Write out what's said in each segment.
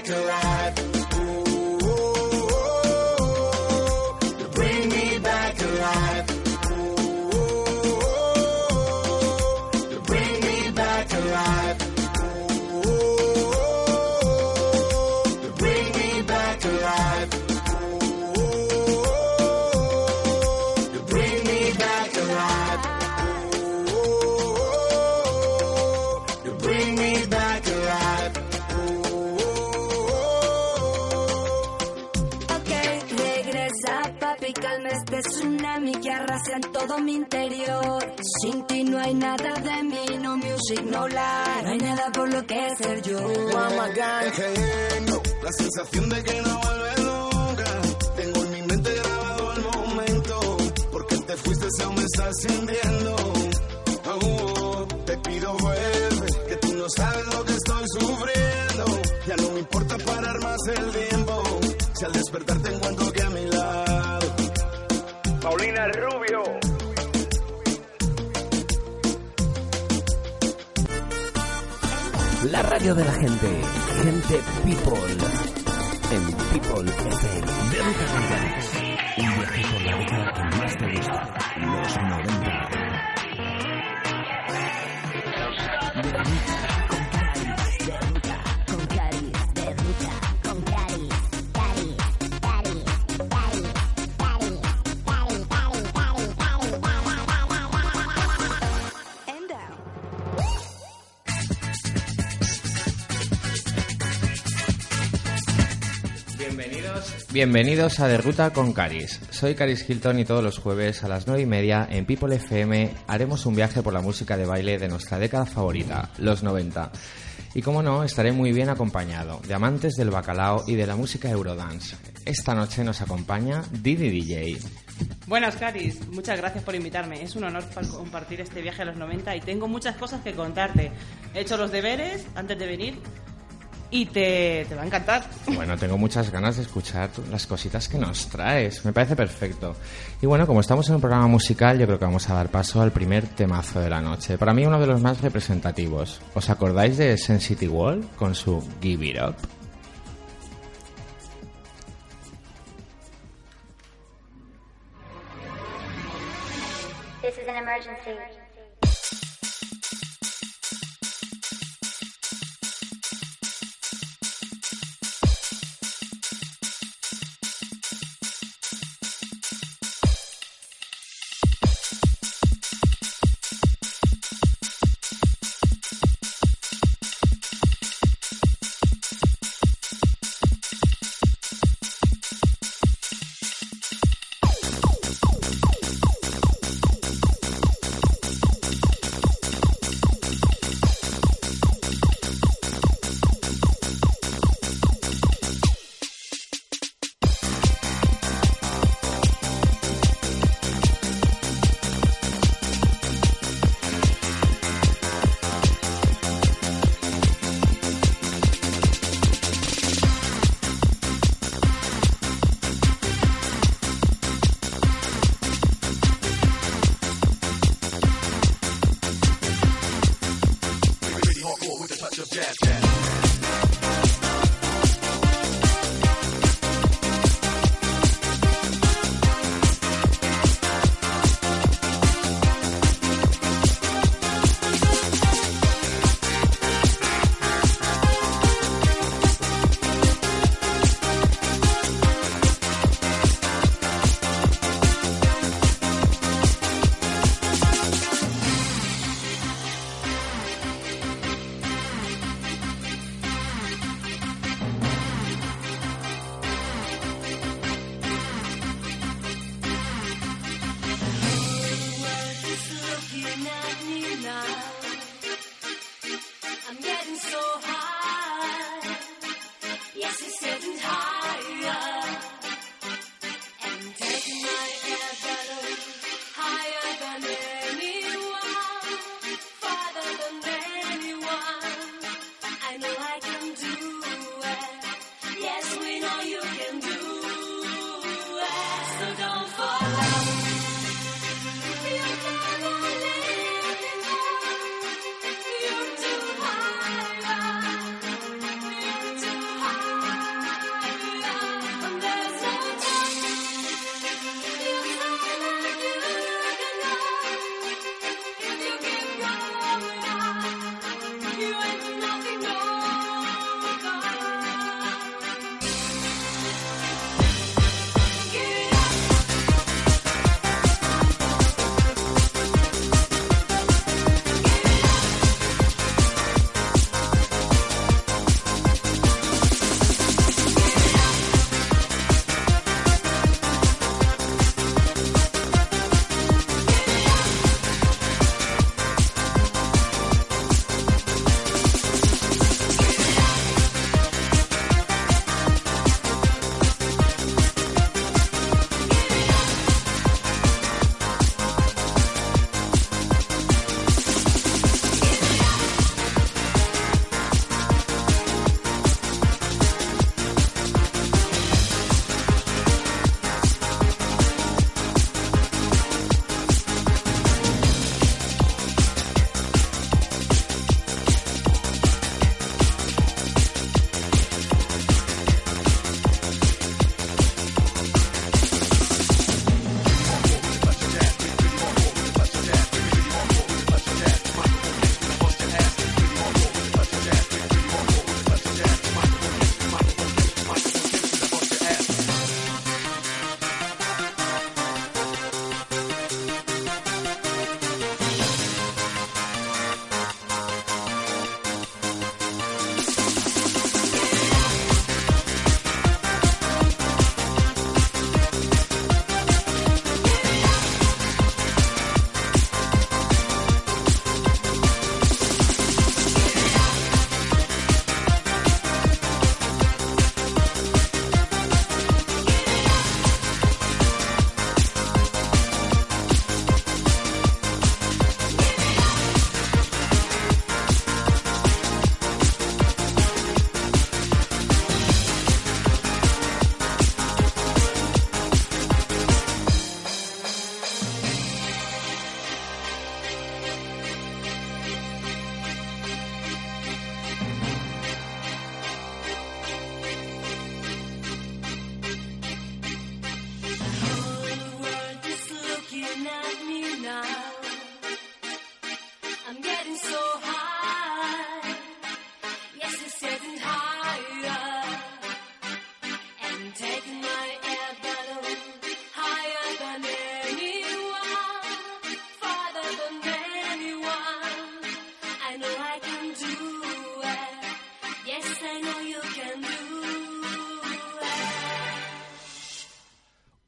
back around. No. No hay nada por lo que ser yo. Mama cayendo, la sensación de que no vuelve nunca. Tengo en mi mente grabado el momento, porque te fuiste se aún me está sintiendo. Oh, te pido vuelve, que tú no sabes lo que estoy sufriendo. Ya no me importa parar más el tiempo, si al despertar te encuentro Radio de la gente. Gente People. En People FM. De Ruta Bienvenidos, a De Ruta con Caris. Soy Caris Hilton y todos los jueves a las 9 y media en People FM haremos un viaje por la música de baile de nuestra década favorita, los 90. Y como no, estaré muy bien acompañado de amantes del bacalao y de la música Eurodance. Esta noche nos acompaña Didi DJ. Buenas, Caris. Muchas gracias por invitarme. Es un honor pa- compartir este viaje a los 90 y tengo muchas cosas que contarte. He hecho los deberes antes de venir y te, te va a encantar. Bueno, tengo muchas ganas de escuchar las cositas que nos traes. Me parece perfecto. Y bueno, como estamos en un programa musical, yo creo que vamos a dar paso al primer temazo de la noche. Para mí uno de los más representativos. ¿Os acordáis de Sensity Wall con su Give It Up? This is an emergency.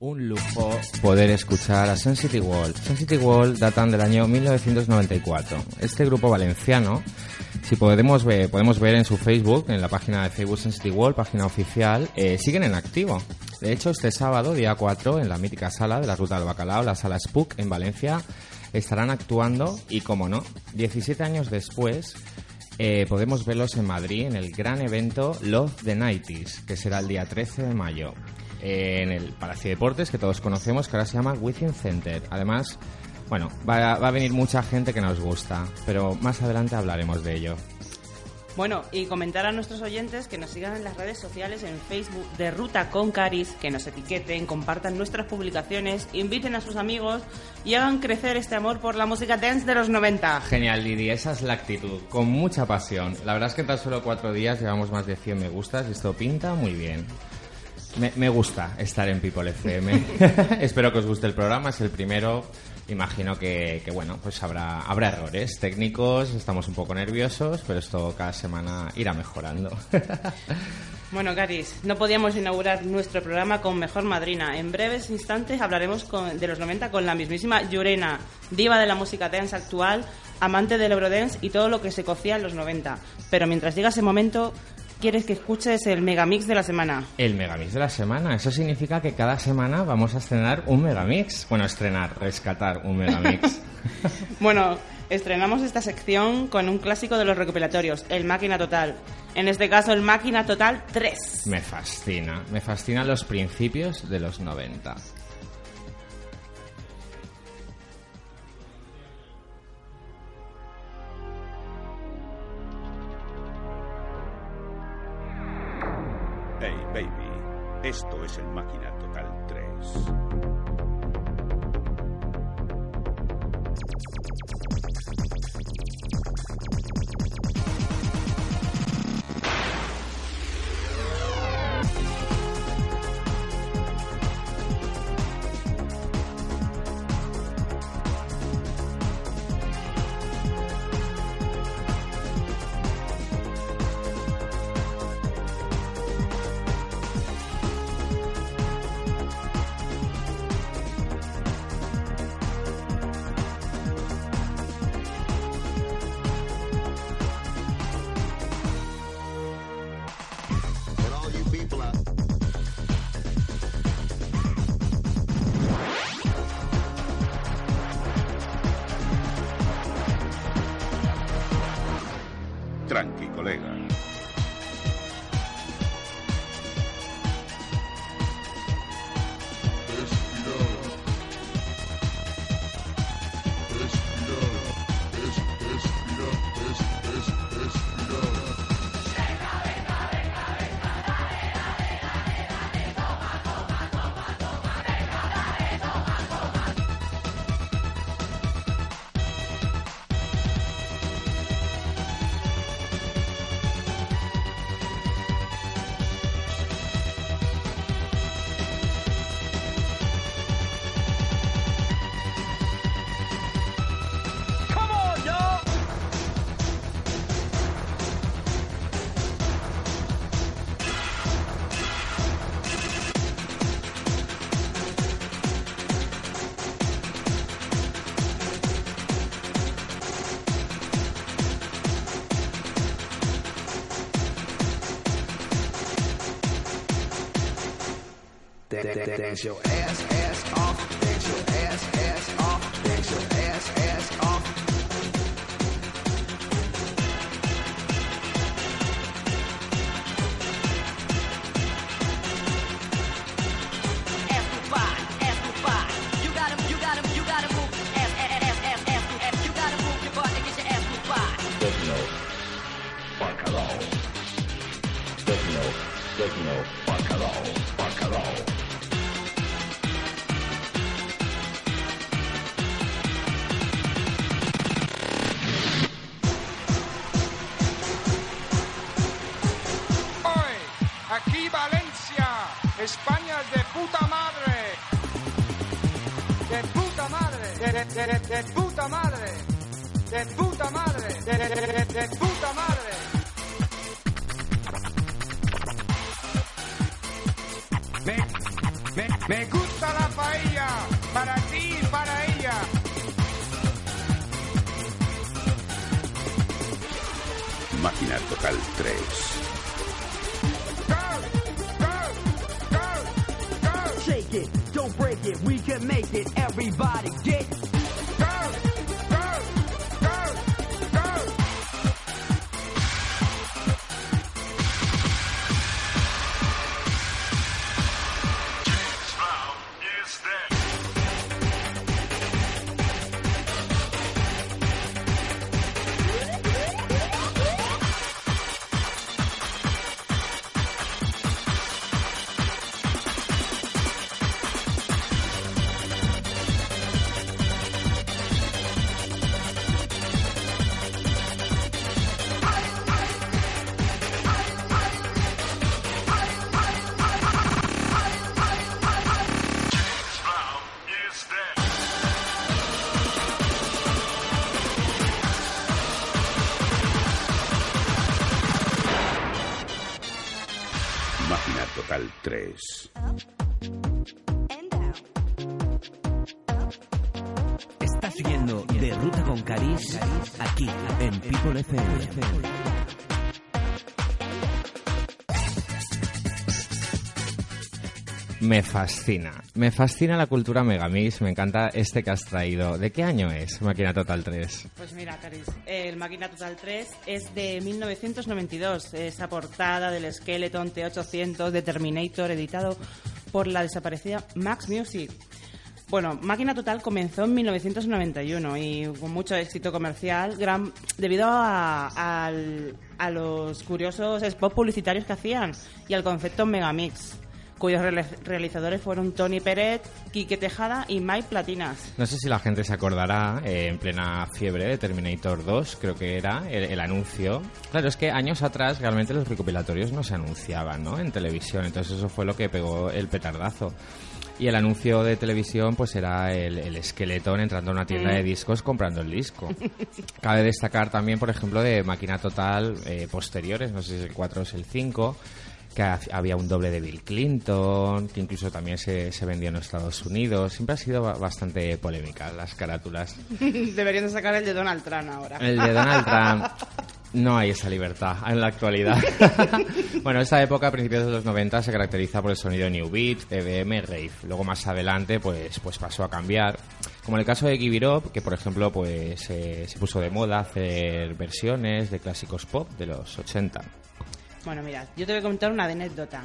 Un lujo poder escuchar a Sensitive Wall. Sensitive Wall datan del año 1994. Este grupo valenciano, si podemos ver, podemos ver en su Facebook, en la página de Facebook Sensitive Wall, página oficial, eh, siguen en activo. De hecho, este sábado, día 4, en la mítica sala de la Ruta del Bacalao, la sala Spook en Valencia, estarán actuando y, como no, 17 años después, eh, podemos verlos en Madrid en el gran evento Love the Nighties, que será el día 13 de mayo, eh, en el Palacio de Deportes, que todos conocemos, que ahora se llama Within Center. Además, bueno, va, va a venir mucha gente que nos gusta, pero más adelante hablaremos de ello. Bueno, y comentar a nuestros oyentes que nos sigan en las redes sociales, en Facebook de Ruta con Caris, que nos etiqueten, compartan nuestras publicaciones, inviten a sus amigos y hagan crecer este amor por la música dance de los 90. Genial, Lidia, esa es la actitud, con mucha pasión. La verdad es que en tan solo cuatro días llevamos más de 100 me gustas y esto pinta muy bien. Me, me gusta estar en People FM. Espero que os guste el programa, es el primero. Imagino que, que, bueno, pues habrá, habrá errores técnicos, estamos un poco nerviosos, pero esto cada semana irá mejorando. Bueno, Caris, no podíamos inaugurar nuestro programa con mejor madrina. En breves instantes hablaremos con- de los 90 con la mismísima Yurena, diva de la música dance actual, amante del Eurodance y todo lo que se cocía en los 90. Pero mientras llega ese momento, quieres que escuches el megamix de la semana. El megamix de la semana, eso significa que cada semana vamos a estrenar un megamix. Bueno, estrenar, rescatar un megamix. Bueno, estrenamos esta sección con un clásico de los recopilatorios, el Máquina Total. En este caso, el Máquina Total 3. me fascina, me fascinan los principios de los 90. Hey, baby. Esto es el Máquina Total 3. Dance your ass, ass off. People FM. Me fascina. Me fascina la cultura Megamix. Me encanta este que has traído. ¿De qué año es Máquina Total 3? Pues mira, Caris, el Máquina Total 3 es de 1992. Esa portada del Skeleton T800 de Terminator editado por la desaparecida Max Music. Bueno, Máquina Total comenzó en 1991 y con mucho éxito comercial debido a, los curiosos spots publicitarios que hacían y al concepto Megamix, cuyos reali- realizadores fueron Tony Peret, Quique Tejada y Mike Platinas. No sé si la gente se acordará, eh, en plena fiebre de Terminator 2, creo que era el, el anuncio. Claro, es que años atrás realmente los recopilatorios no se anunciaban ¿no? en televisión, entonces eso fue lo que pegó el petardazo. Y el anuncio de televisión pues era el, el esqueletón entrando a una tienda de discos comprando el disco. Cabe destacar también, por ejemplo, de Máquina Total eh, posteriores, no sé si es el 4 o es el 5, que ha- había un doble de Bill Clinton, que incluso también se, se vendió en Estados Unidos. Siempre ha sido ba- bastante polémica las carátulas. Deberían de sacar el de Donald Trump ahora. El de Donald Trump. No hay esa libertad en la actualidad. bueno, esta época, a principios de los 90, se caracteriza por el sonido New Beat, EBM, Rave. Luego más adelante, pues, pues pasó a cambiar. Como en el caso de Give It Up, que por ejemplo, pues eh, se puso de moda hacer versiones de clásicos pop de los 80. Bueno, mira, yo te voy a contar una anécdota.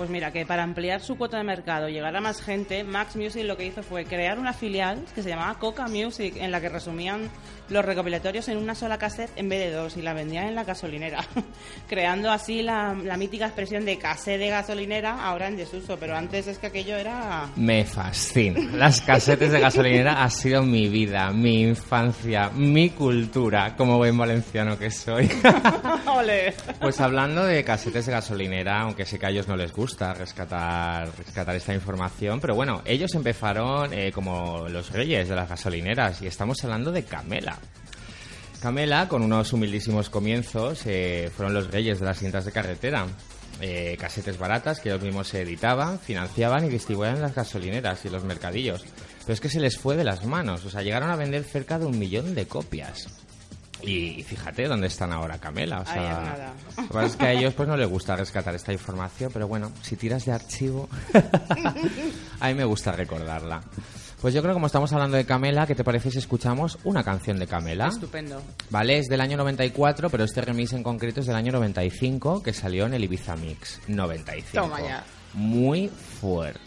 Pues mira, que para ampliar su cuota de mercado y llegar a más gente, Max Music lo que hizo fue crear una filial que se llamaba Coca Music, en la que resumían los recopilatorios en una sola cassette en vez de dos y la vendían en la gasolinera, creando así la, la mítica expresión de cassette de gasolinera, ahora en desuso, pero antes es que aquello era... Me fascina. Las casetes de gasolinera ha sido mi vida, mi infancia, mi cultura, como buen valenciano que soy. Pues hablando de casetes de gasolinera, aunque sé que a ellos no les gusta rescatar, rescatar esta información, pero bueno, ellos empezaron eh, como los reyes de las gasolineras y estamos hablando de Camela. Camela, con unos humildísimos comienzos, eh, fueron los reyes de las cintas de carretera. Eh, casetes baratas que ellos mismos se editaban, financiaban y distribuían las gasolineras y los mercadillos. Pero es que se les fue de las manos, o sea, llegaron a vender cerca de un millón de copias. Y fíjate dónde están ahora Camela. O sea, nada. Lo que es que a ellos pues no les gusta rescatar esta información, pero bueno, si tiras de archivo, a mí me gusta recordarla. Pues yo creo que como estamos hablando de Camela, ¿qué te parece si escuchamos una canción de Camela? Estupendo. Vale, es del año 94, pero este remix en concreto es del año 95, que salió en el Ibiza Mix 95. Toma ya. Muy fuerte.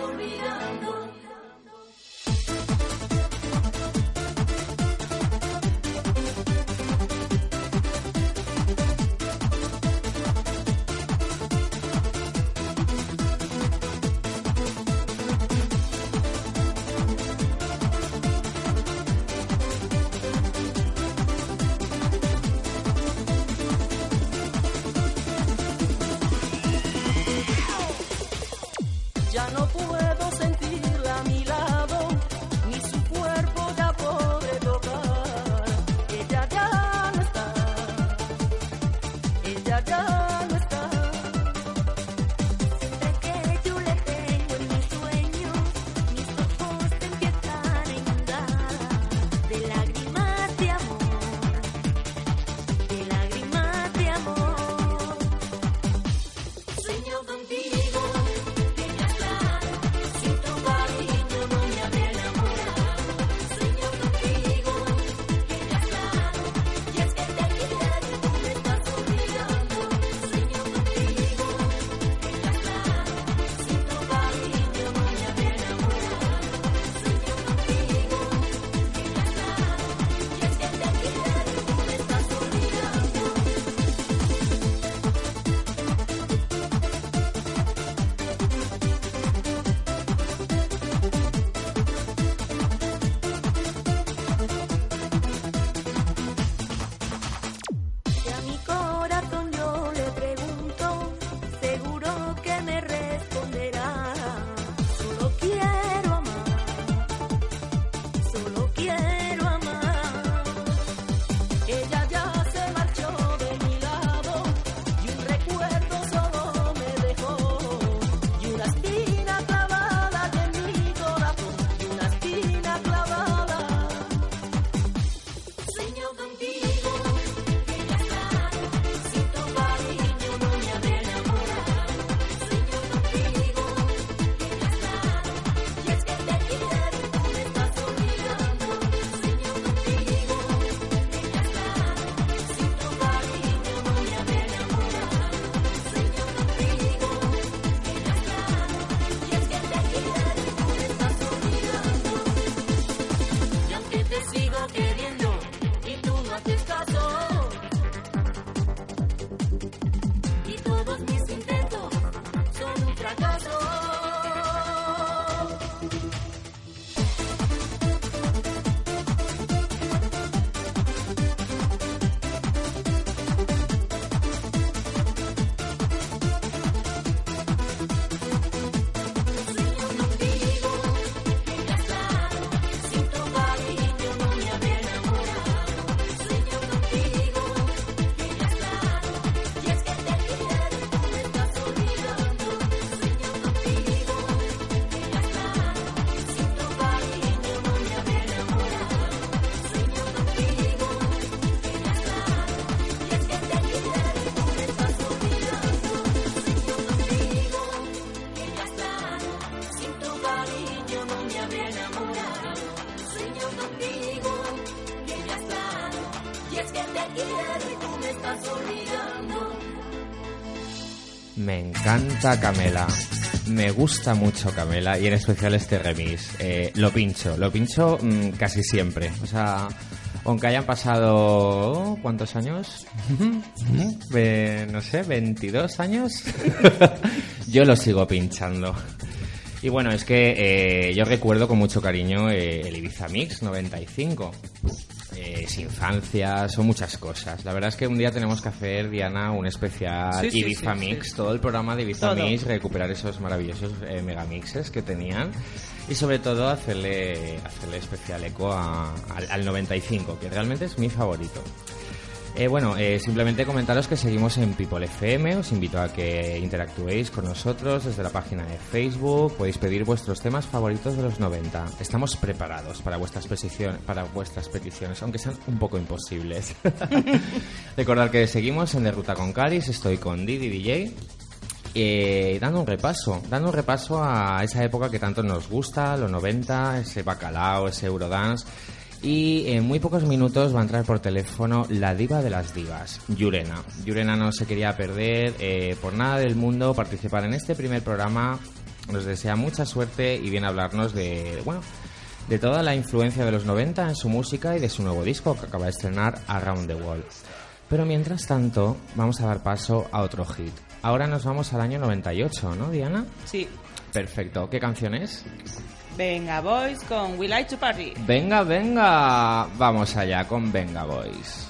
Tú me Me encanta Camela. Me gusta mucho Camela y en especial este remix. Eh, lo pincho, lo pincho mm, casi siempre. O sea, aunque hayan pasado... ¿Cuántos años? No sé, 22 años. yo lo sigo pinchando. Y bueno, es que eh, yo recuerdo con mucho cariño eh, el Ibiza Mix 95. Eh, es infancia, son muchas cosas. La verdad es que un día tenemos que hacer, Diana, un especial Sí, sí, Ibiza sí, Mix, todo el programa de Ibiza Todo. Mix, recuperar esos maravillosos eh, megamixes que tenían y sobre todo hacerle, hacerle especial eco a- al, al 95, que realmente es mi favorito. Eh, bueno, eh, simplemente comentaros que seguimos en People FM. Os invito a que interactuéis con nosotros desde la página de Facebook. Podéis pedir vuestros temas favoritos de los 90. Estamos preparados para vuestras, petición- para vuestras peticiones, aunque sean un poco imposibles. Recordad que seguimos en De Ruta con Caris. Estoy con Didi DJ. Eh, dando un repaso, dando un repaso a esa época que tanto nos gusta, los 90, ese bacalao, ese Eurodance. Y en muy pocos minutos va a entrar por teléfono la diva de las divas, Yurena. Yurena no se quería perder eh, por nada del mundo participar en este primer programa. Nos desea mucha suerte y viene a hablarnos de, bueno, de toda la influencia de los 90 en su música y de su nuevo disco que acaba de estrenar Around the World. Pero mientras tanto, vamos a dar paso a otro hit. Ahora nos vamos al año 98, ¿no, Diana? Sí. Perfecto. ¿Qué canción es? Venga, boys, con We Like to Party. Venga, venga. Vamos allá con Venga Boys.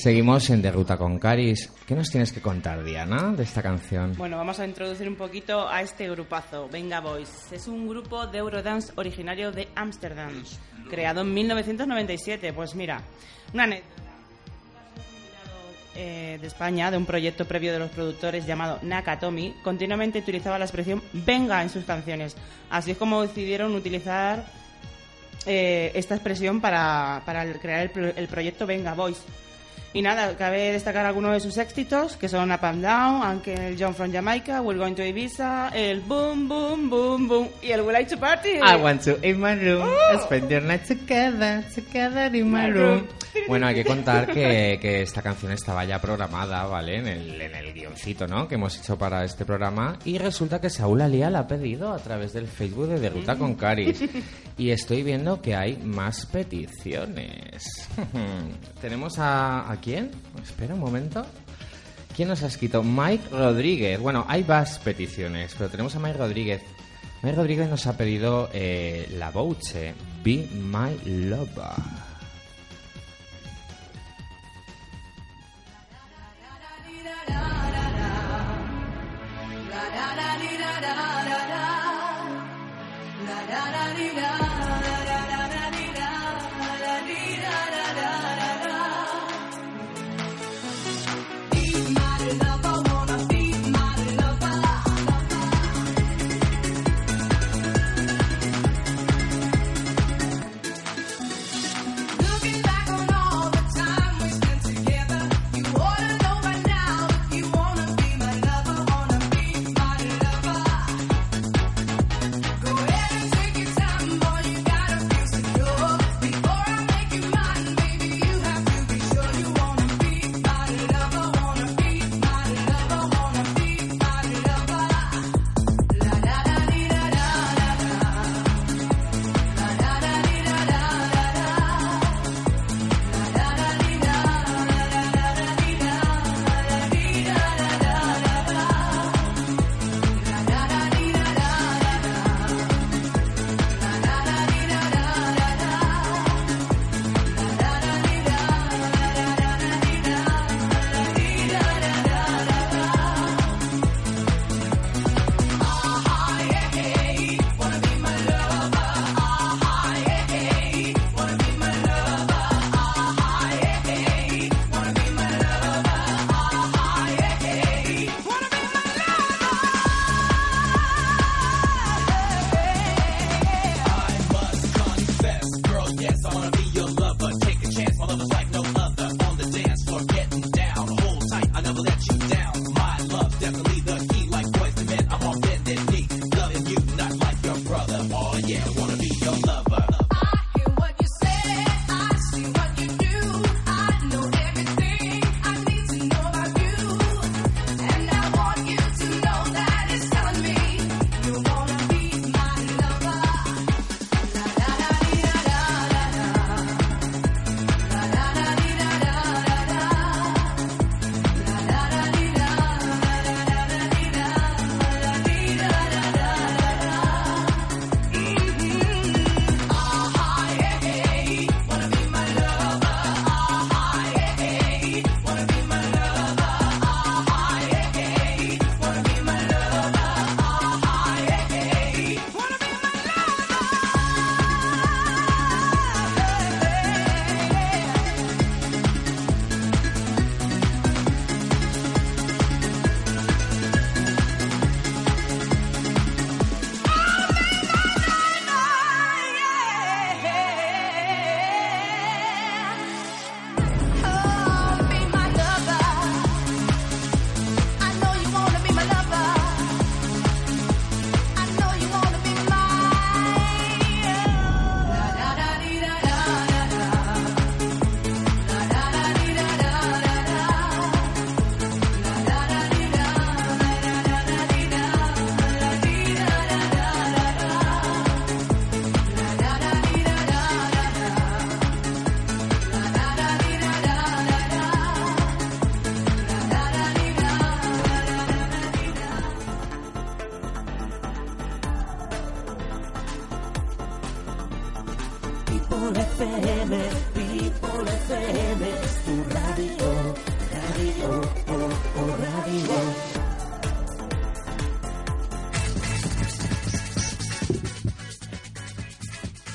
Seguimos en De Ruta con Caris. ¿Qué nos tienes que contar, Diana, de esta canción? Bueno, vamos a introducir un poquito a este grupazo, Venga Boys. Es un grupo de Eurodance originario de Ámsterdam, creado en 1997. Pues mira, una eh, de España, de un proyecto previo de los productores llamado Nakatomi, continuamente utilizaba la expresión venga en sus canciones. Así es como decidieron utilizar eh, esta expresión para, para crear el, el proyecto Venga Boys. Y nada, cabe destacar algunos de sus éxitos, que son Up and Down, Uncle John from Jamaica, We're Going to Ibiza, el Boom Boom Boom Boom y el We Like to Party. I want to in my room, spend your night together, together in my room. Bueno, hay que contar que, que esta canción estaba ya programada, ¿vale? En el, en el guioncito, ¿no? Que hemos hecho para este programa. Y resulta que Saúl Alía la ha pedido a través del Facebook de De Ruta con Caris. Y estoy viendo que hay más peticiones. Tenemos a... ¿A quién? Espera un momento. ¿Quién nos ha escrito? Mike Rodríguez. Bueno, hay más peticiones, pero tenemos a Mike Rodríguez. Mike Rodríguez nos ha pedido eh, La Bouche, Be My Lover.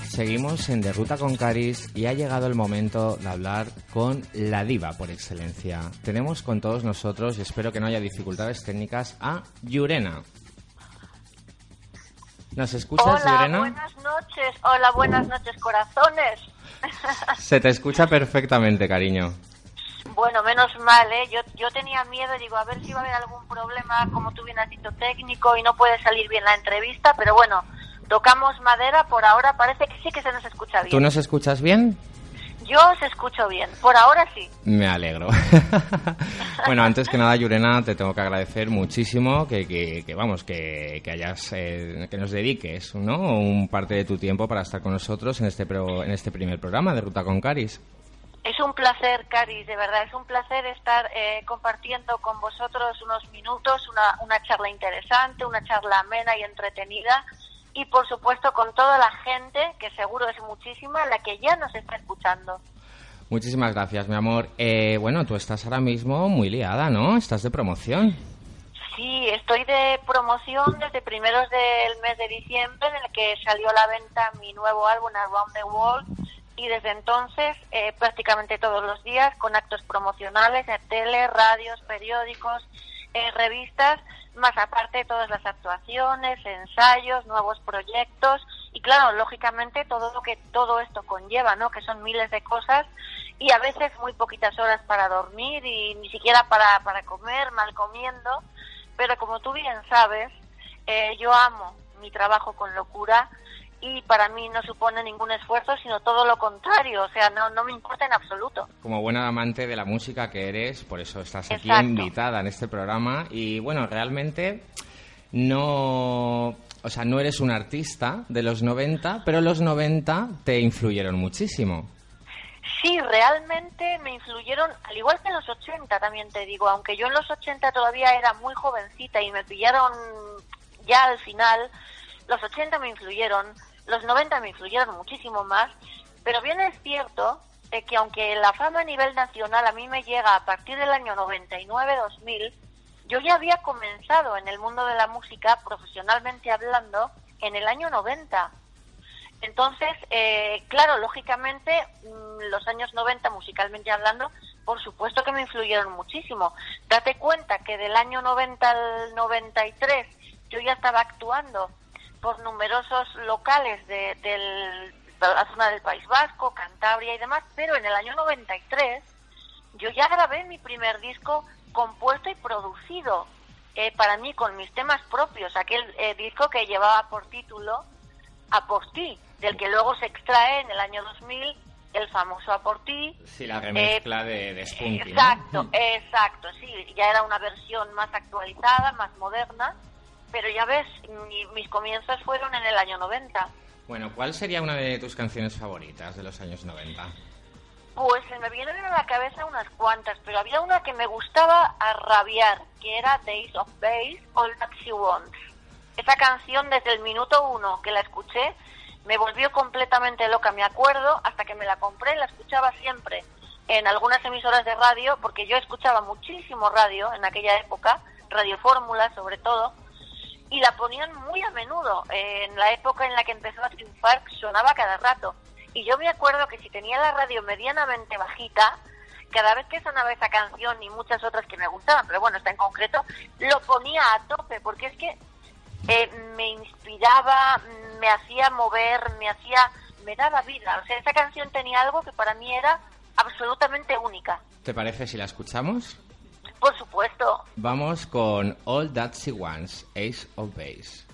Seguimos en Derruta con Caris y ha llegado el momento de hablar con la diva por excelencia. Tenemos con todos nosotros, y espero que no haya dificultades técnicas, a Yurena. ¿Nos escuchas, Hola, buenas noches. Hola, buenas noches, corazones. Se te escucha perfectamente, cariño. bueno, menos mal, ¿eh? Yo, yo tenía miedo, digo, a ver si va a haber algún problema, como tú bien has dicho, técnico y no puede salir bien la entrevista, pero bueno, tocamos madera, por ahora parece que sí que se nos escucha bien. ¿Tú nos escuchas bien? Yo os escucho bien, por ahora sí. Me alegro. bueno, antes que nada, Yurena, te tengo que agradecer muchísimo que, que, que, vamos, que, que hayas, eh, que nos dediques, ¿no? Un parte de tu tiempo para estar con nosotros en este, pro- en este primer programa de Ruta con Caris. Es un placer, Caris, de verdad, es un placer estar eh, compartiendo con vosotros unos minutos, una, una charla interesante, una charla amena y entretenida, y por supuesto con toda la gente, que seguro es muchísima, la que ya nos está escuchando. Muchísimas gracias, mi amor. Eh, bueno, tú estás ahora mismo muy liada, ¿no? Estás de promoción. Sí, estoy de promoción desde primeros del mes de diciembre, en el que salió a la venta mi nuevo álbum Around the World, y desde entonces eh, prácticamente todos los días con actos promocionales en tele, radios, periódicos, eh, revistas, más aparte todas las actuaciones, ensayos, nuevos proyectos y claro, lógicamente todo lo que todo esto conlleva, ¿no? Que son miles de cosas y a veces muy poquitas horas para dormir y ni siquiera para, para comer, mal comiendo, pero como tú bien sabes, eh, yo amo mi trabajo con locura y para mí no supone ningún esfuerzo, sino todo lo contrario, o sea, no, no me importa en absoluto. Como buena amante de la música que eres, por eso estás aquí Exacto. invitada en este programa. Y bueno, realmente no. O sea, no eres un artista de los 90, pero los 90 te influyeron muchísimo. Sí, realmente me influyeron, al igual que en los 80 también te digo, aunque yo en los 80 todavía era muy jovencita y me pillaron ya al final, los 80 me influyeron, los 90 me influyeron muchísimo más, pero bien es cierto que aunque la fama a nivel nacional a mí me llega a partir del año 99-2000, yo ya había comenzado en el mundo de la música, profesionalmente hablando, en el año 90. Entonces, eh, claro, lógicamente, mm, los años 90, musicalmente hablando, por supuesto que me influyeron muchísimo. Date cuenta que del año 90 al 93 yo ya estaba actuando por numerosos locales de, del- de la zona del País Vasco, Cantabria y demás, pero en el año 93 yo ya grabé mi primer disco compuesto y producido eh, para mí con mis temas propios, aquel eh, disco que llevaba por título A por ti, del que luego se extrae en el año 2000 el famoso A por ti. Sí, la remezcla de, de Spunky, ¿no? Exacto, exacto, sí, ya era una versión más actualizada, más moderna, pero ya ves, mi- mis comienzos fueron en el año 90. Bueno, ¿cuál sería una de tus canciones favoritas de los años 90? Pues se me vienen a la cabeza unas cuantas, pero había una que me gustaba a rabiar, que era Days of Base, All That She Wants. Esa canción desde el minuto uno que la escuché me volvió completamente loca, me acuerdo, hasta que me la compré, la escuchaba siempre en algunas emisoras de radio, porque yo escuchaba muchísimo radio en aquella época, Radio Fórmula sobre todo, y la ponían muy a menudo. En la época en la que empezó a triunfar sonaba cada rato. Y yo me acuerdo que si tenía la radio medianamente bajita, cada vez que sonaba esa canción y muchas otras que me gustaban, pero bueno, esta en concreto, lo ponía a tope, porque es que eh, me inspiraba, me hacía mover, me hacía, me daba vida. O sea, esa canción tenía algo que para mí era absolutamente única. ¿Te parece si la escuchamos? Vamos con All That She Wants, Ace of Base.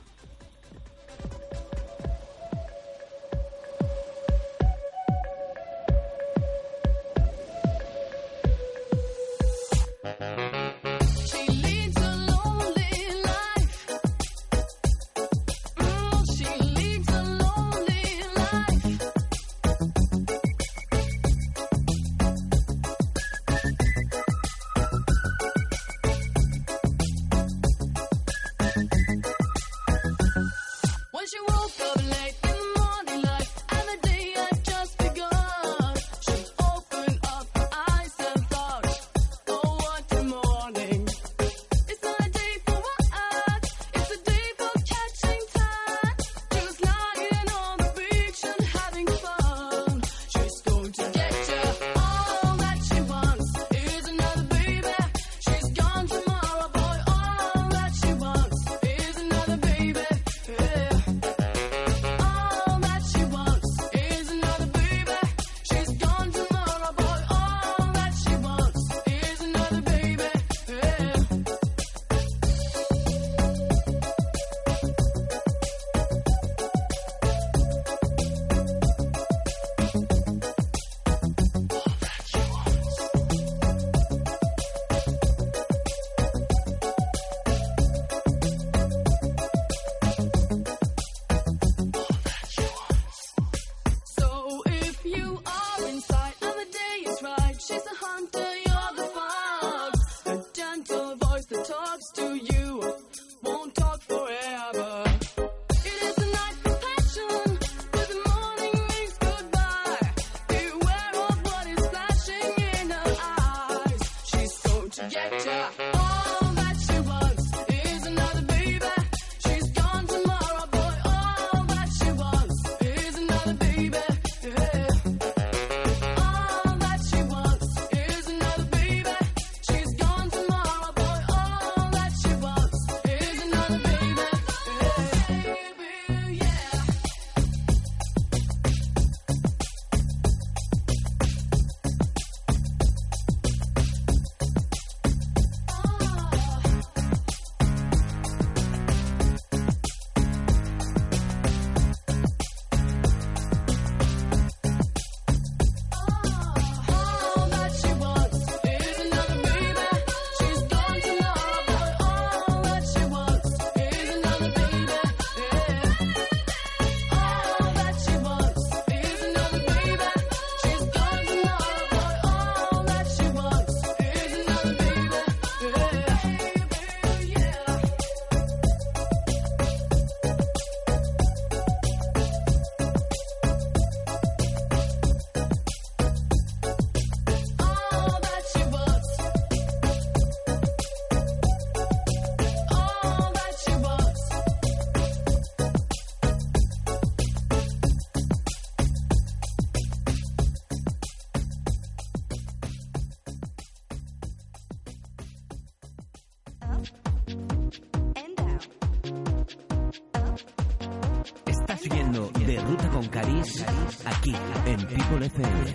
Estás viendo De Ruta con Caris aquí en People FM.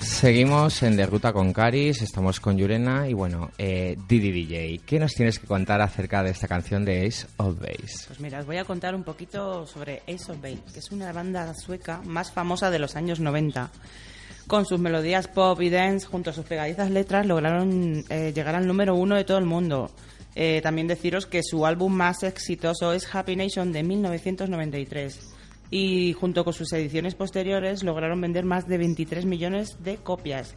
Seguimos en De Ruta con Caris, estamos con Yurena y bueno, eh, Didi DJ, ¿qué nos tienes que contar acerca de esta canción de Ace of Base? Pues mira, os voy a contar un poquito sobre Ace of Base, que es una banda sueca más famosa de los años 90. Con sus melodías pop y dance, junto a sus pegadizas letras, lograron eh, llegar al número uno de todo el mundo. Eh, también deciros que su álbum más exitoso es Happy Nation de 1993. Y junto con sus ediciones posteriores lograron vender más de 23 millones de copias.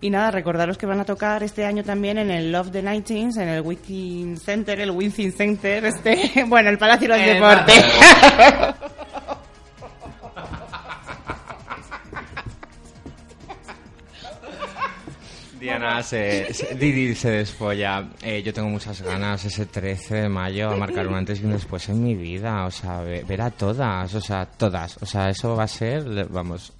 Y nada, recordaros que van a tocar este año también en el Love the Nineteens, en el Within Center, el Within Center, este, bueno, el Palacio de los Diana, se, Didi se desfolla. Eh, yo tengo muchas ganas ese 13 de mayo a marcar un antes y un después en mi vida. O sea, ve- ver a todas, o sea, todas. O sea, eso va a ser, vamos,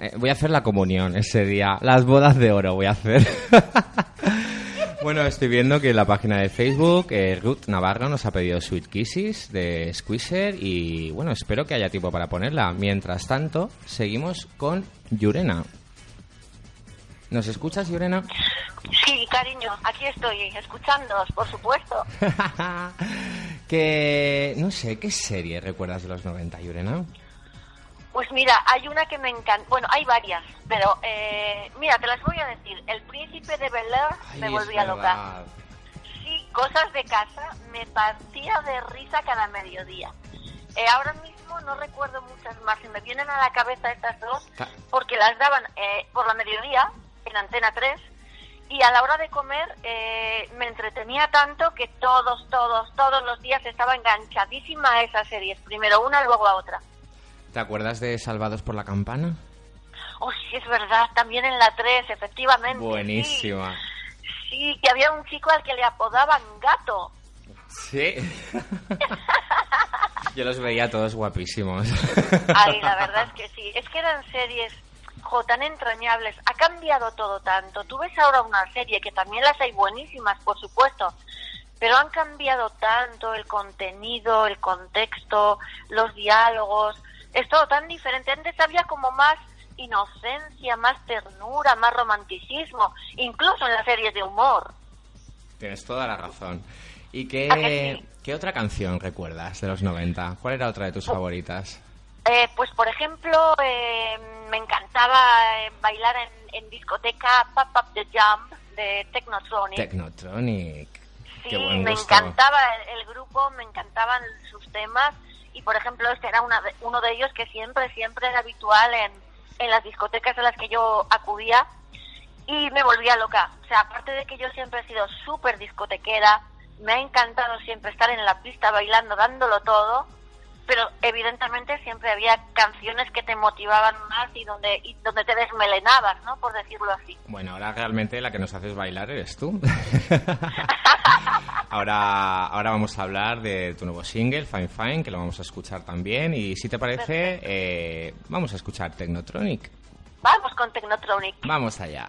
eh, voy a hacer la comunión ese día. Las bodas de oro voy a hacer. bueno, estoy viendo que en la página de Facebook eh, Ruth Navarro nos ha pedido Sweet Kisses de Squeezer y bueno, espero que haya tiempo para ponerla. Mientras tanto, seguimos con Yurena. ¿Nos escuchas, Yurena? Sí, cariño, aquí estoy, escuchándoos, por supuesto. que no sé, ¿qué serie recuerdas de los 90, Yurena? Pues mira, hay una que me encanta, bueno, hay varias, pero eh, mira, te las voy a decir. El príncipe de Bel Air me volvía loca. Sí, cosas de casa, me partía de risa cada mediodía. Eh, ahora mismo no recuerdo muchas más, se me vienen a la cabeza estas dos, porque las daban eh, por la mediodía en Antena 3 y a la hora de comer eh, me entretenía tanto que todos, todos, todos los días estaba enganchadísima a esas series, primero una, luego a otra. ¿Te acuerdas de Salvados por la Campana? Oh, sí, es verdad, también en la 3, efectivamente. Buenísima. Sí, sí, que había un chico al que le apodaban gato. Sí. Yo los veía todos guapísimos. Ay, la verdad es que sí. Es que eran series jo, tan entrañables. Ha cambiado todo tanto. Tú ves ahora una serie que también las hay buenísimas, por supuesto. Pero han cambiado tanto el contenido, el contexto, los diálogos. Es todo tan diferente. Antes había como más inocencia, más ternura, más romanticismo, incluso en las series de humor. Tienes toda la razón. ¿Y ¿A qué, sí? qué otra canción recuerdas de los 90? ¿Cuál era otra de tus favoritas? Eh, pues, por ejemplo, eh, me encantaba eh, bailar en, en discoteca Pop Up the Jump de Technotronic. Technotronic. sí, Qué buen me gusto. encantaba el, el grupo, me encantaban sus temas y, por ejemplo, este era una de- uno de ellos que siempre, siempre era habitual en, en las discotecas a las que yo acudía y me volvía loca. O sea, aparte de que yo siempre he sido súper discotequera, me ha encantado siempre estar en la pista bailando, dándolo todo, pero evidentemente siempre había canciones que te motivaban más y donde, y donde te desmelenabas, ¿no? Por decirlo así. Bueno, ahora realmente la que nos haces bailar eres tú. ahora, ahora vamos a hablar de tu nuevo single, Fine Fine, que lo vamos a escuchar también. Y si te parece, eh, vamos a escuchar Technotronic. Vamos con Technotronic. Vamos allá.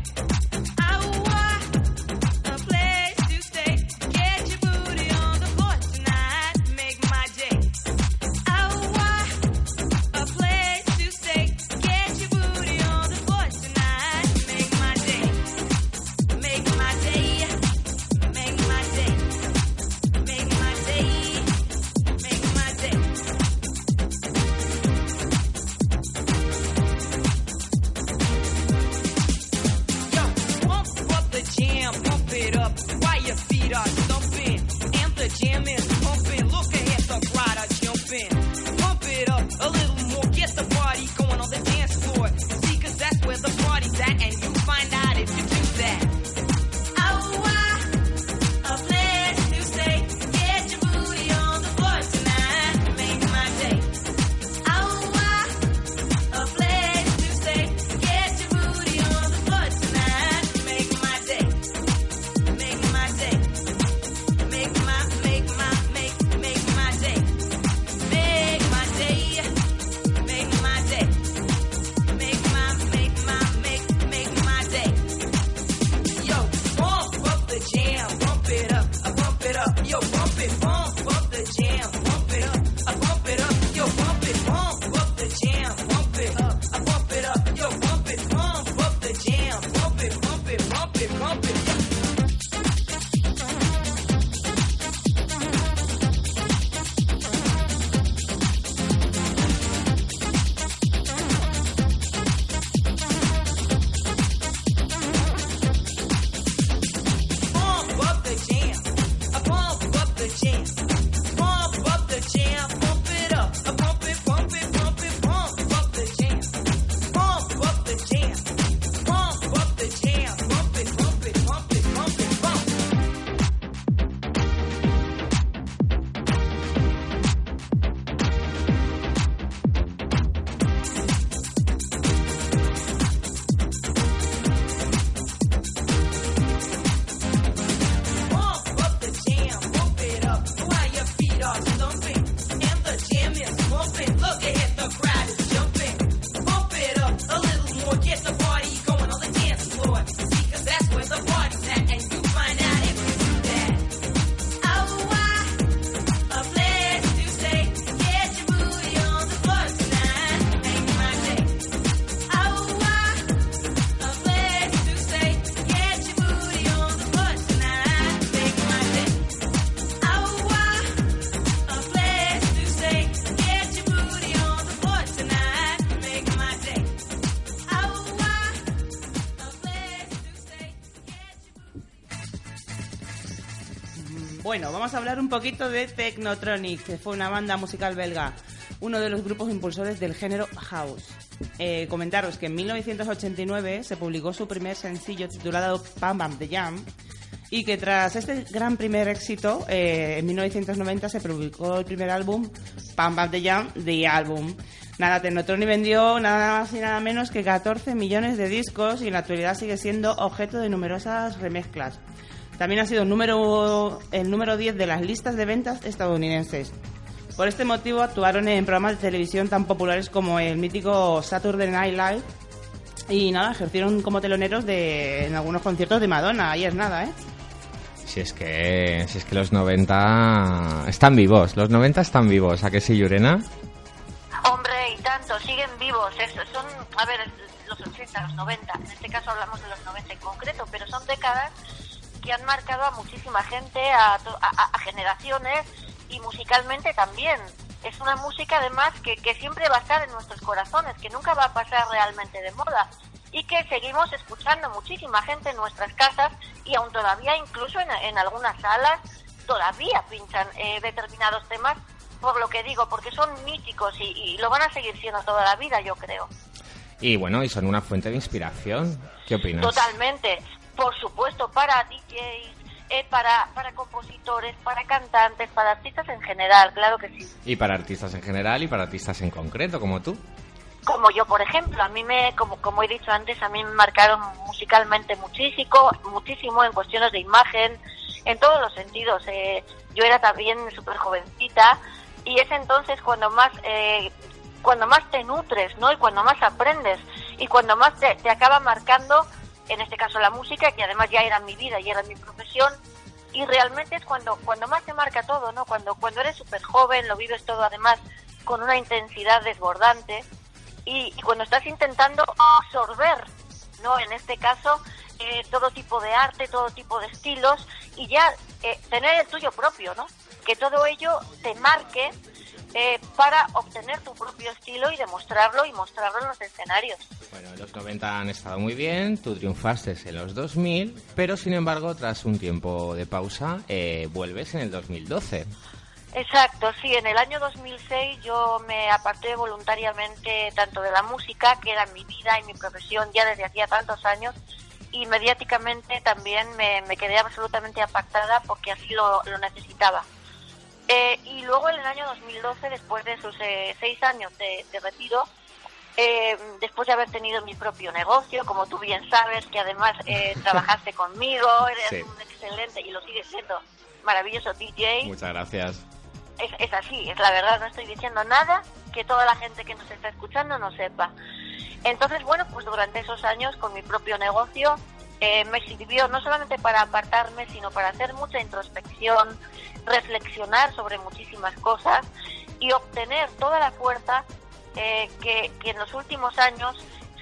Vamos a hablar un poquito de Technotronic, que fue una banda musical belga, uno de los grupos impulsores del género house. Eh, comentaros que en 1989 se publicó su primer sencillo titulado Pam Bam The Jam y que tras este gran primer éxito, eh, en 1990 se publicó el primer álbum Pam Bam The Jam, The Album. Nada, Technotronic vendió nada más y nada menos que 14 millones de discos y en la actualidad sigue siendo objeto de numerosas remezclas. También ha sido número, el número 10 de las listas de ventas estadounidenses. Por este motivo actuaron en programas de televisión tan populares como el mítico Saturday Night Live y nada, ejercieron como teloneros de, en algunos conciertos de Madonna, ahí es nada, ¿eh? Si es que, si es que los 90 están vivos, los 90 están vivos, ¿a que sí, Yurena? Hombre, y tanto, siguen vivos. Es- son, a ver, los 80, los 90, en este caso hablamos de los 90 en concreto, pero son décadas que han marcado a muchísima gente, a, a- a generaciones y musicalmente también. Es una música además que, que siempre va a estar en nuestros corazones, que nunca va a pasar realmente de moda y que seguimos escuchando muchísima gente en nuestras casas y aún todavía incluso en, en algunas salas todavía pinchan eh, determinados temas por lo que digo, porque son míticos y, y lo van a seguir siendo toda la vida, yo creo. Y bueno, y son una fuente de inspiración. ¿Qué opinas? Totalmente, por supuesto, para DJs, eh, para, para compositores, para cantantes, para artistas en general, claro que sí. Y para artistas en general y para artistas en concreto, como tú. Como yo, por ejemplo, a mí me, como, como he dicho antes, a mí me marcaron musicalmente muchísimo, muchísimo en cuestiones de imagen, en todos los sentidos. Eh, yo era también súper jovencita y es entonces cuando más, eh, cuando más te nutres, ¿no? Y cuando más aprendes y cuando más te, te acaba marcando, en este caso la música, que además ya era mi vida y era mi profesión, y realmente es cuando, cuando más te marca todo, ¿no? Cuando, cuando eres súper joven, lo vives todo además con una intensidad desbordante y, y cuando estás intentando absorber, ¿no? En este caso, eh, todo tipo de arte, todo tipo de estilos y ya eh, tener el tuyo propio, ¿no? Que todo ello te marque eh, para obtener tu propio estilo y demostrarlo y mostrarlo en los escenarios. Bueno, los 90 han estado muy bien, tú triunfaste en los 2000, pero sin embargo, tras un tiempo de pausa, eh, vuelves en el 2012. Exacto, sí, en el año 2006 yo me aparté voluntariamente tanto de la música, que era mi vida y mi profesión ya desde hacía tantos años, y mediáticamente también me, me quedé absolutamente apartada porque así lo, lo necesitaba. Eh, y luego en el año 2012, después de esos eh, seis años de, de retiro, eh, después de haber tenido mi propio negocio, como tú bien sabes, que además eh, trabajaste conmigo, eres Sí. un excelente y lo sigues siendo maravilloso DJ. Muchas gracias. Es, es así, es la verdad, no estoy diciendo nada que toda la gente que nos está escuchando no sepa. Entonces, bueno, pues durante esos años con mi propio negocio eh, me sirvió no solamente para apartarme, sino para hacer mucha introspección, reflexionar sobre muchísimas cosas y obtener toda la fuerza eh, que, que en los últimos años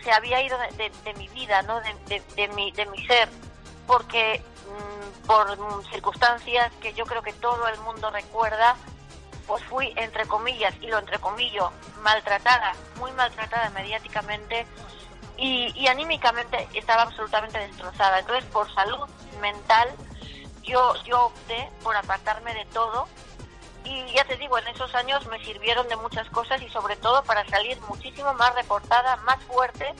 se había ido de, de- mi vida, ¿no? de, de- mi, de mi ser, porque mm, por circunstancias que yo creo que todo el mundo recuerda, pues fui, entre comillas, y lo entre comillas, maltratada, muy maltratada mediáticamente y, y anímicamente estaba absolutamente destrozada. Entonces, por salud mental, yo, yo opté por apartarme de todo. Y ya te digo, en esos años me sirvieron de muchas cosas y sobre todo para salir muchísimo más reportada, más fuerte,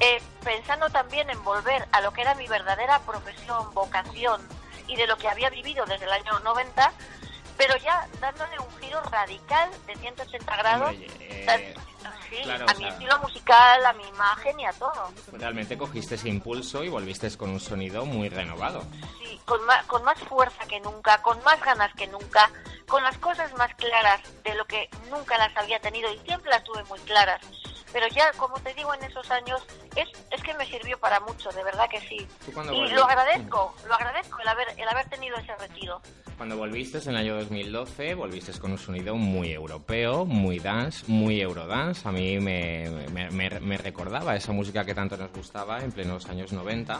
eh, pensando también en volver a lo que era mi verdadera profesión, vocación y de lo que había vivido desde el año 90, pero ya dándole un giro radical de 180 grados Hombre, eh, sí, claro, a mi sea- estilo musical, a mi imagen y a todo. Realmente cogiste ese impulso y volviste con un sonido muy renovado. Sí, con más, con más fuerza que nunca, con más ganas que nunca, con las cosas más claras de lo que nunca las había tenido y siempre las tuve muy claras. Pero ya, como te digo, en esos años es, es que me sirvió para mucho, de verdad que sí. ¿Tú cuándo Y lo agradezco, lo agradezco el haber, el haber tenido ese retiro. Cuando volviste en el año 2012, volviste con un sonido muy europeo, muy dance, muy eurodance. A mí me, me- me- me recordaba esa música que tanto nos gustaba en plenos años 90.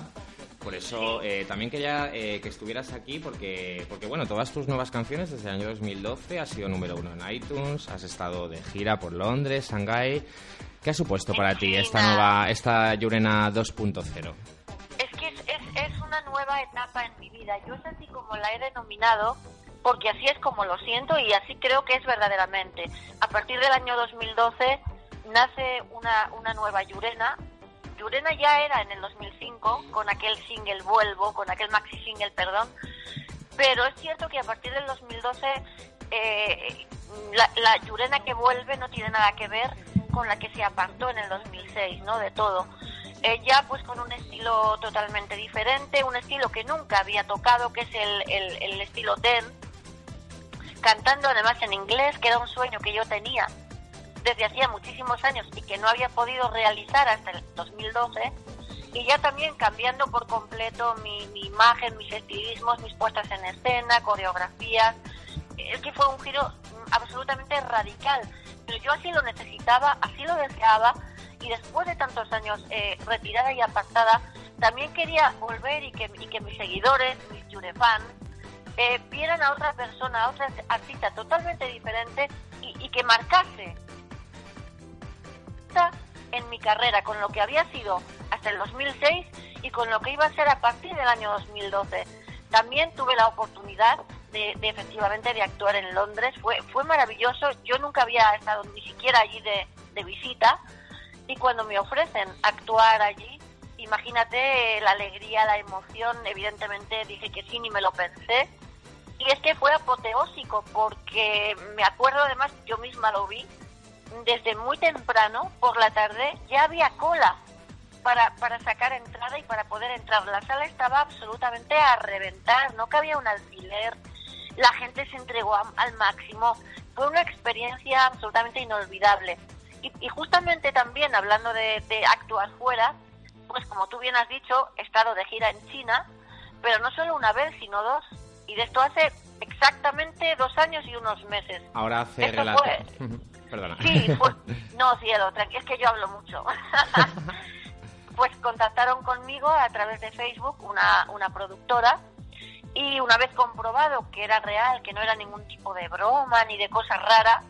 Por eso eh, también quería eh, que estuvieras aquí porque, porque, bueno, todas tus nuevas canciones desde el año 2012 has sido número uno en iTunes, has estado de gira por Londres, Shanghái. ¿Qué ha supuesto para ti esta nueva, esta Yurena 2.0? Una nueva etapa en mi vida. Yo es así como la he denominado, porque así es como lo siento y así creo que es verdaderamente. A partir del año 2012 nace una, una nueva Yurena. Yurena ya era en el 2005 con aquel single Vuelvo, con aquel maxi single, perdón. Pero es cierto que a partir del 2012 eh, la, la Yurena que vuelve no tiene nada que ver con la que se apartó en el 2006, ¿no? De todo. Ya pues con un estilo totalmente diferente, un estilo que nunca había tocado, que es el, el, el estilo Den, cantando además en inglés, que era un sueño que yo tenía desde hacía muchísimos años y que no había podido realizar hasta el 2012, y ya también cambiando por completo mi, mi imagen, mis estilismos, mis puestas en escena, coreografías. Es que fue un giro absolutamente radical, pero yo así lo necesitaba, así lo deseaba y después de tantos años eh, retirada y apartada, también quería volver y que, y que mis seguidores, mis Yurefans, eh, vieran a otra persona, a otra artista totalmente diferente y, y que marcase en mi carrera con lo que había sido hasta el 2006 y con lo que iba a ser a partir del año 2012. También tuve la oportunidad de, de efectivamente de actuar en Londres. Fue, fue maravilloso. Yo nunca había estado ni siquiera allí de, de visita y cuando me ofrecen actuar allí, imagínate la alegría, la emoción. Evidentemente dije que sí, ni me lo pensé. Y es que fue apoteósico porque me acuerdo además, yo misma lo vi, desde muy temprano, por la tarde, ya había cola para, para sacar entrada y para poder entrar. La sala estaba absolutamente a reventar, no cabía un alfiler, la gente se entregó al máximo. Fue una experiencia absolutamente inolvidable. Y, y justamente también, hablando de, de actuar fuera, pues como tú bien has dicho, he estado de gira en China, pero no solo una vez, sino dos. Y de esto hace exactamente dos años y unos meses. Ahora hace Perdona. Sí, pues, no, cielo, es que yo hablo mucho. pues contactaron conmigo a través de Facebook una, una productora y una vez comprobado que era real, que no era ningún tipo de broma ni de cosa rara,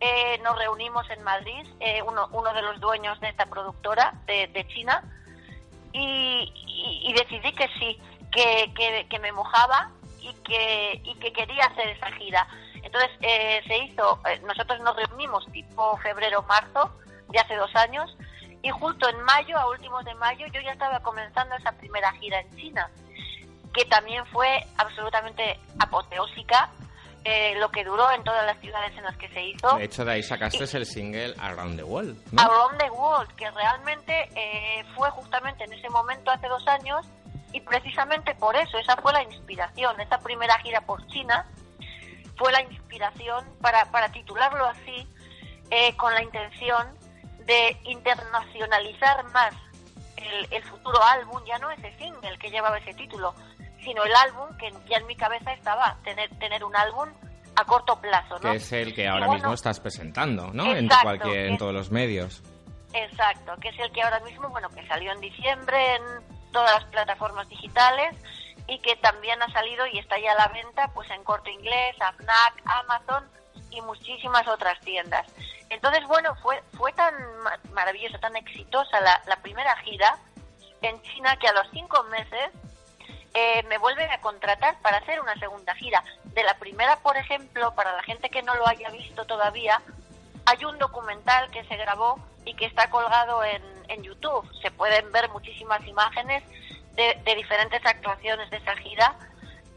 eh, nos reunimos en Madrid, eh, uno, uno de los dueños de esta productora de, de China, y, y- decidí que sí, que, que, que me mojaba y que, y que quería hacer esa gira. Entonces eh, se hizo, eh, nosotros nos reunimos tipo febrero-marzo de hace dos años y justo en mayo, a últimos de mayo, yo ya estaba comenzando esa primera gira en China, que también fue absolutamente apoteósica, eh, lo que duró en todas las ciudades en las que se hizo. De hecho, de ahí sacaste el single Around the World, ¿no? Around the World, que realmente eh, fue justamente en ese momento hace dos años y precisamente por eso, esa fue la inspiración, esa primera gira por China fue la inspiración para, para titularlo así, eh, con la intención de internacionalizar más el, el futuro álbum, ya no ese single que llevaba ese título, sino el álbum que ya en mi cabeza estaba, tener, tener un álbum a corto plazo, ¿no? Que es el que ahora bueno, mismo estás presentando, ¿no? En, cualquier, en todos los medios. Exacto, que es el que ahora mismo, bueno, que salió en diciembre en todas las plataformas digitales y que también ha salido y está ya a la venta pues en Corte Inglés, AFNAC, Amazon y muchísimas otras tiendas. Entonces, bueno, fue fue tan ma- maravillosa, tan exitosa la, la primera gira en China que a los cinco meses eh, me vuelven a contratar para hacer una segunda gira. De la primera, por ejemplo, para la gente que no lo haya visto todavía, hay un documental que se grabó y que está colgado en, en YouTube. Se pueden ver muchísimas imágenes de, de diferentes actuaciones de esa gira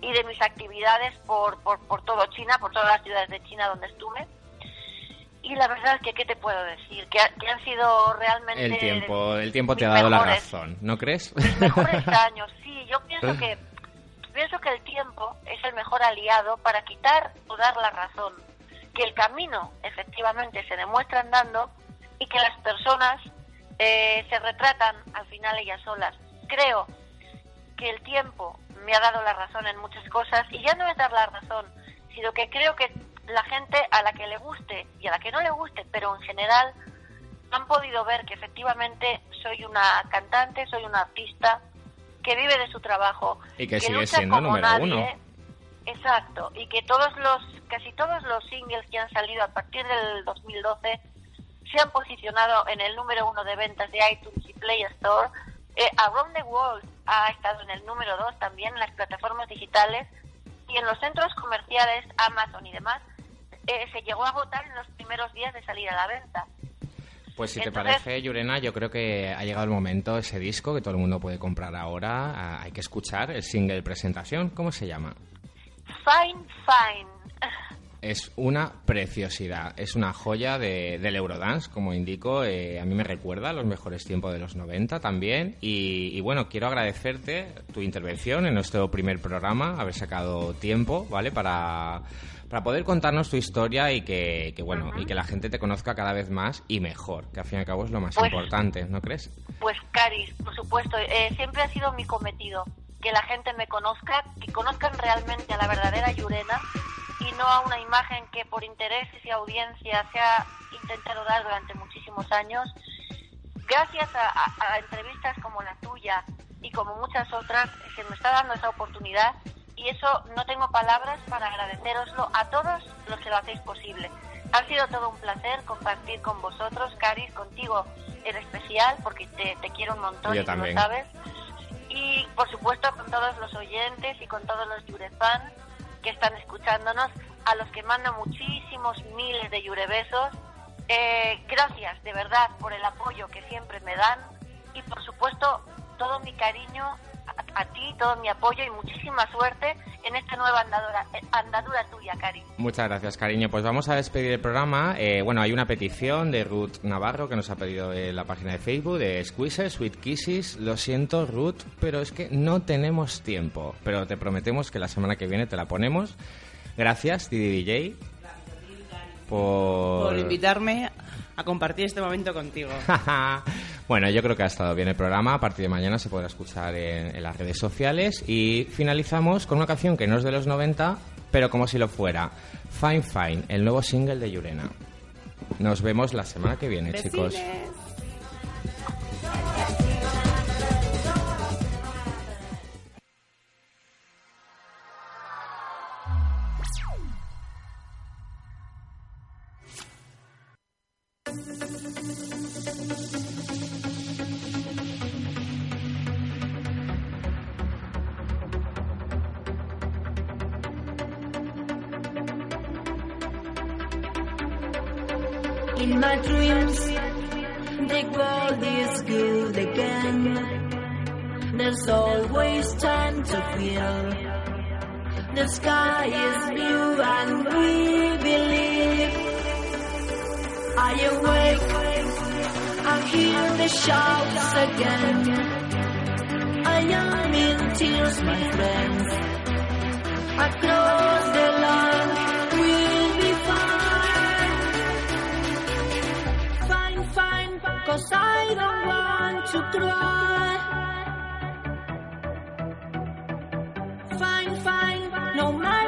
y de mis actividades por, por, por todo China, por todas las ciudades de China donde estuve. Y la verdad es que, ¿qué te puedo decir? Que, ha- que han sido realmente... El tiempo, el tiempo te mis ha dado la razón, ¿no crees? mejores años. Yo pienso que pienso que el tiempo es el mejor aliado para quitar o dar la razón. Que el camino efectivamente se demuestra andando y que las personas eh, se retratan al final ellas solas. Creo que el tiempo me ha dado la razón en muchas cosas y ya no es dar la razón, sino que creo que la gente a la que le guste y a la que no le guste, pero en general han podido ver que efectivamente soy una cantante, soy una artista que vive de su trabajo Y que sigue lucha siendo como número nadie. uno. Exacto, y que todos los, casi todos los singles que han salido a partir del 2012 se han posicionado en el número uno de ventas de iTunes y Play Store. Eh, Around the World ha estado en el número dos también en las plataformas digitales y en los centros comerciales, Amazon y demás, eh, se llegó a agotar en los primeros días de salir a la venta. Pues si te parece, Yurena, yo creo que ha llegado el momento, ese disco que todo el mundo puede comprar ahora. ah, hay que escuchar el single presentación. ¿Cómo se llama? Fine, fine. Es una preciosidad, es una joya de, del Eurodance, como indico. eh, a mí me recuerda a los mejores tiempos de los 90 también. Y, y bueno, quiero agradecerte tu intervención en nuestro primer programa, haber sacado tiempo, ¿vale? Para, para poder contarnos tu historia y que, que, bueno, y que la gente te conozca cada vez más y mejor, que al fin y al cabo es lo más Pues- importante, ¿no crees? Pues Caris, por supuesto, eh, siempre ha sido mi cometido que la gente me conozca, que conozcan realmente a la verdadera Yurena y no a una imagen que por intereses y audiencia se ha intentado dar durante muchísimos años. gracias a, a- a entrevistas como la tuya y como muchas otras, se me está dando esa oportunidad y eso no tengo palabras para agradeceroslo a todos los que lo hacéis posible. Ha sido todo un placer compartir con vosotros, Caris, contigo en especial, porque te, te quiero un montón Yo y también. lo sabes. Y por supuesto con todos los oyentes y con todos los Yurefans que están escuchándonos, a los que mando muchísimos miles de Yurebesos. Eh, gracias de verdad por el apoyo que siempre me dan y por supuesto todo mi cariño a, a ti, todo mi apoyo y muchísima suerte en esta nueva andadura, eh, andadura tuya, Cari. Muchas gracias, cariño. Pues vamos a despedir el programa. Eh, bueno, hay una petición de Ruth Navarro que nos ha pedido en la página de Facebook de Squeezes, Sweet Kisses. Lo siento, Ruth, pero es que no tenemos tiempo. Pero te prometemos que la semana que viene te la ponemos. Gracias, Didi DJ, por... Por invitarme a compartir este momento contigo. bueno, yo creo que ha estado bien el programa. A partir de mañana se podrá escuchar en, en las redes sociales. Y finalizamos con una canción que no es de los 90, pero como si lo fuera. Fine Fine, el nuevo single de Yurena. Nos vemos la semana que viene, chicos. In my dreams, the world is good again. There's always time to feel. The sky is blue and we believe. I awake, I hear the shouts again. I am in tears, my friends. I the cause I don't want to cry. Fine, fine, no matter